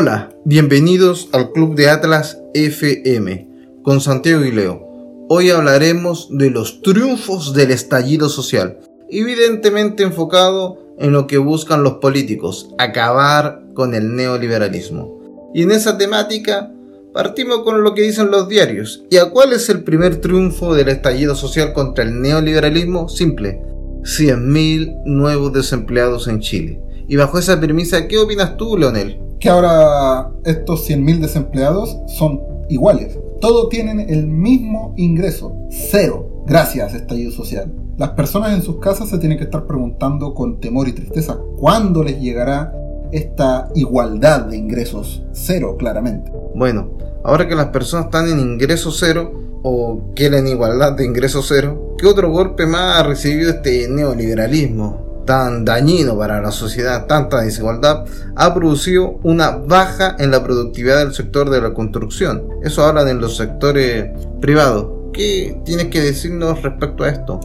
Hola, bienvenidos al Club de Atlas FM con Santiago y Leo. Hoy hablaremos de los triunfos del estallido social, evidentemente enfocado en lo que buscan los políticos, acabar con el neoliberalismo. Y en esa temática partimos con lo que dicen los diarios. ¿Y a cuál es el primer triunfo del estallido social contra el neoliberalismo? Simple, 100.000 nuevos desempleados en Chile. Y bajo esa premisa, ¿qué opinas tú, Leonel? Que ahora estos 100.000 desempleados son iguales. Todos tienen el mismo ingreso, cero, gracias a estallido social. Las personas en sus casas se tienen que estar preguntando con temor y tristeza cuándo les llegará esta igualdad de ingresos, cero claramente. Bueno, ahora que las personas están en ingreso cero o quieren igualdad de ingreso cero, ¿qué otro golpe más ha recibido este neoliberalismo? Tan dañino para la sociedad, tanta desigualdad, ha producido una baja en la productividad del sector de la construcción. Eso habla de los sectores privados. ¿Qué tienes que decirnos respecto a esto?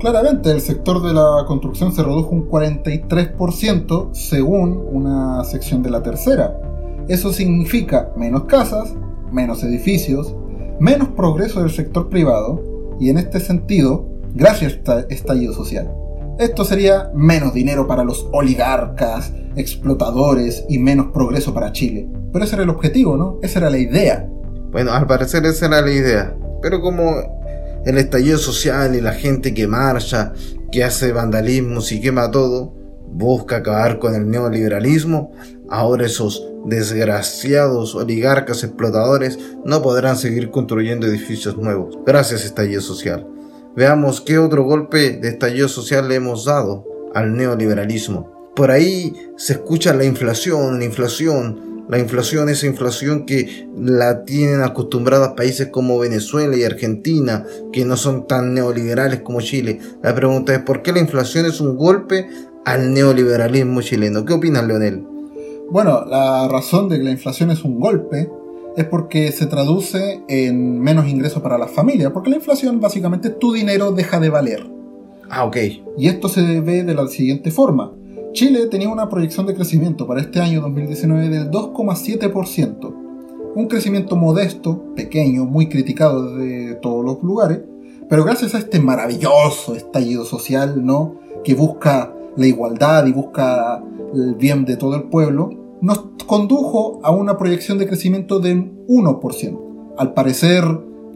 Claramente, el sector de la construcción se redujo un 43% según una sección de la tercera. Eso significa menos casas, menos edificios, menos progreso del sector privado y en este sentido, gracias a este estallido social. Esto sería menos dinero para los oligarcas, explotadores y menos progreso para Chile. Pero ese era el objetivo, ¿no? Esa era la idea. Bueno, al parecer esa era la idea. Pero como el estallido social y la gente que marcha, que hace vandalismo y quema todo, busca acabar con el neoliberalismo, ahora esos desgraciados oligarcas explotadores no podrán seguir construyendo edificios nuevos gracias estallido social. Veamos qué otro golpe de estallido social le hemos dado al neoliberalismo. Por ahí se escucha la inflación, la inflación, la inflación, esa inflación que la tienen acostumbrados países como Venezuela y Argentina, que no son tan neoliberales como Chile. La pregunta es, ¿por qué la inflación es un golpe al neoliberalismo chileno? ¿Qué opinas, Leonel? Bueno, la razón de que la inflación es un golpe es porque se traduce en menos ingresos para las familias, porque la inflación básicamente tu dinero deja de valer. Ah, ok. Y esto se ve de la siguiente forma. Chile tenía una proyección de crecimiento para este año 2019 del 2,7%. Un crecimiento modesto, pequeño, muy criticado de todos los lugares, pero gracias a este maravilloso estallido social, ¿no? Que busca la igualdad y busca el bien de todo el pueblo, nos condujo a una proyección de crecimiento de 1%. Al parecer,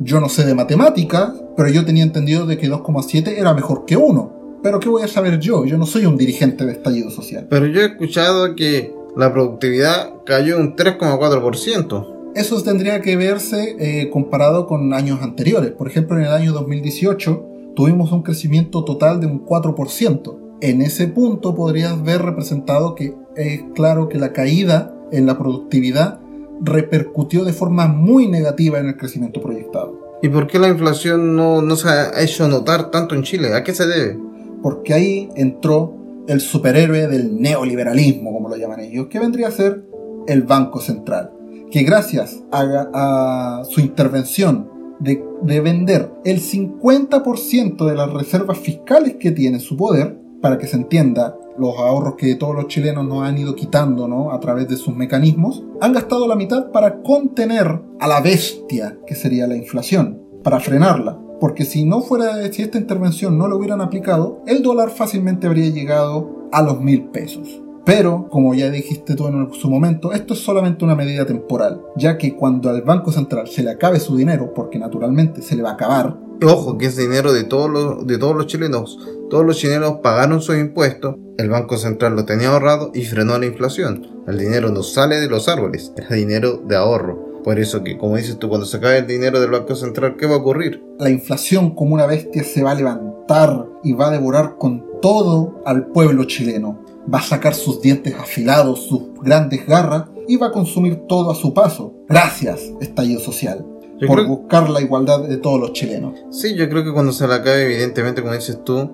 yo no sé de matemáticas, pero yo tenía entendido de que 2,7 era mejor que 1. Pero ¿qué voy a saber yo? Yo no soy un dirigente de estallido social. Pero yo he escuchado que la productividad cayó un 3,4%. Eso tendría que verse eh, comparado con años anteriores. Por ejemplo, en el año 2018 tuvimos un crecimiento total de un 4% en ese punto podrías ver representado que es claro que la caída en la productividad repercutió de forma muy negativa en el crecimiento proyectado. ¿Y por qué la inflación no, se ha hecho notar tanto en Chile? ¿A qué se debe? Porque ahí entró el superhéroe del neoliberalismo, como lo llaman ellos, que vendría a ser el Banco Central, que gracias a, su intervención de, de vender el 50% de las reservas fiscales que tiene en su poder, para que se entienda, los ahorros que todos los chilenos nos han ido quitando ¿no? a través de sus mecanismos, han gastado la mitad para contener a la bestia que sería la inflación, para frenarla. Porque si no fuera, si esta intervención no lo hubieran aplicado, el dólar fácilmente habría llegado a los mil pesos. Pero, como ya dijiste tú en su momento, esto es solamente una medida temporal, ya que cuando al Banco Central se le acabe su dinero, porque naturalmente se le va a acabar, Ojo, que es dinero de todos los, de todos los chilenos. Todos los chilenos pagaron sus impuestos, el Banco Central lo tenía ahorrado y frenó la inflación. El dinero no sale de los árboles, es dinero de ahorro. Por eso que, como dices tú, cuando se acabe el dinero del Banco Central, ¿qué va a ocurrir? La inflación como una bestia se va a levantar y va a devorar con todo al pueblo chileno. Va a sacar sus dientes afilados, sus grandes garras y va a consumir todo a su paso. Gracias, estallido social por buscar la igualdad de todos los chilenos. Sí, yo creo que cuando se le acabe, evidentemente, como dices tú,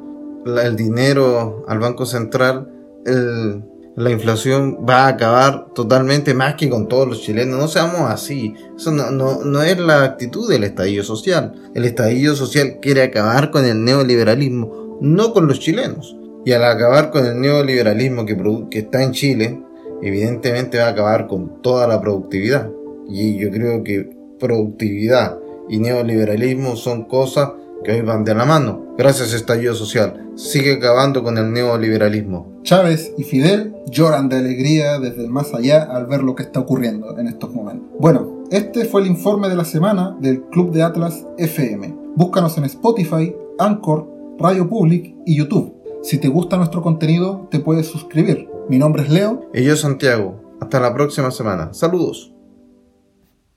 el dinero al Banco Central, la inflación va a acabar totalmente más que con todos los chilenos. No seamos así. Eso no, no, no es la actitud del estallido social. El estallido social quiere acabar con el neoliberalismo, no con los chilenos. Y al acabar con el neoliberalismo que, que está en Chile, evidentemente va a acabar con toda la productividad. Y yo creo que productividad y neoliberalismo son cosas que hoy van de la mano. Gracias estallido social. Sigue acabando con el neoliberalismo. Chávez y Fidel lloran de alegría desde el más allá al ver lo que está ocurriendo en estos momentos. Bueno, este fue el informe de la semana del Club de Atlas FM. Búscanos en Spotify, Anchor, Radio Public y YouTube. Si te gusta nuestro contenido, te puedes suscribir. Mi nombre es Leo. Y yo Santiago. Hasta la próxima semana. Saludos.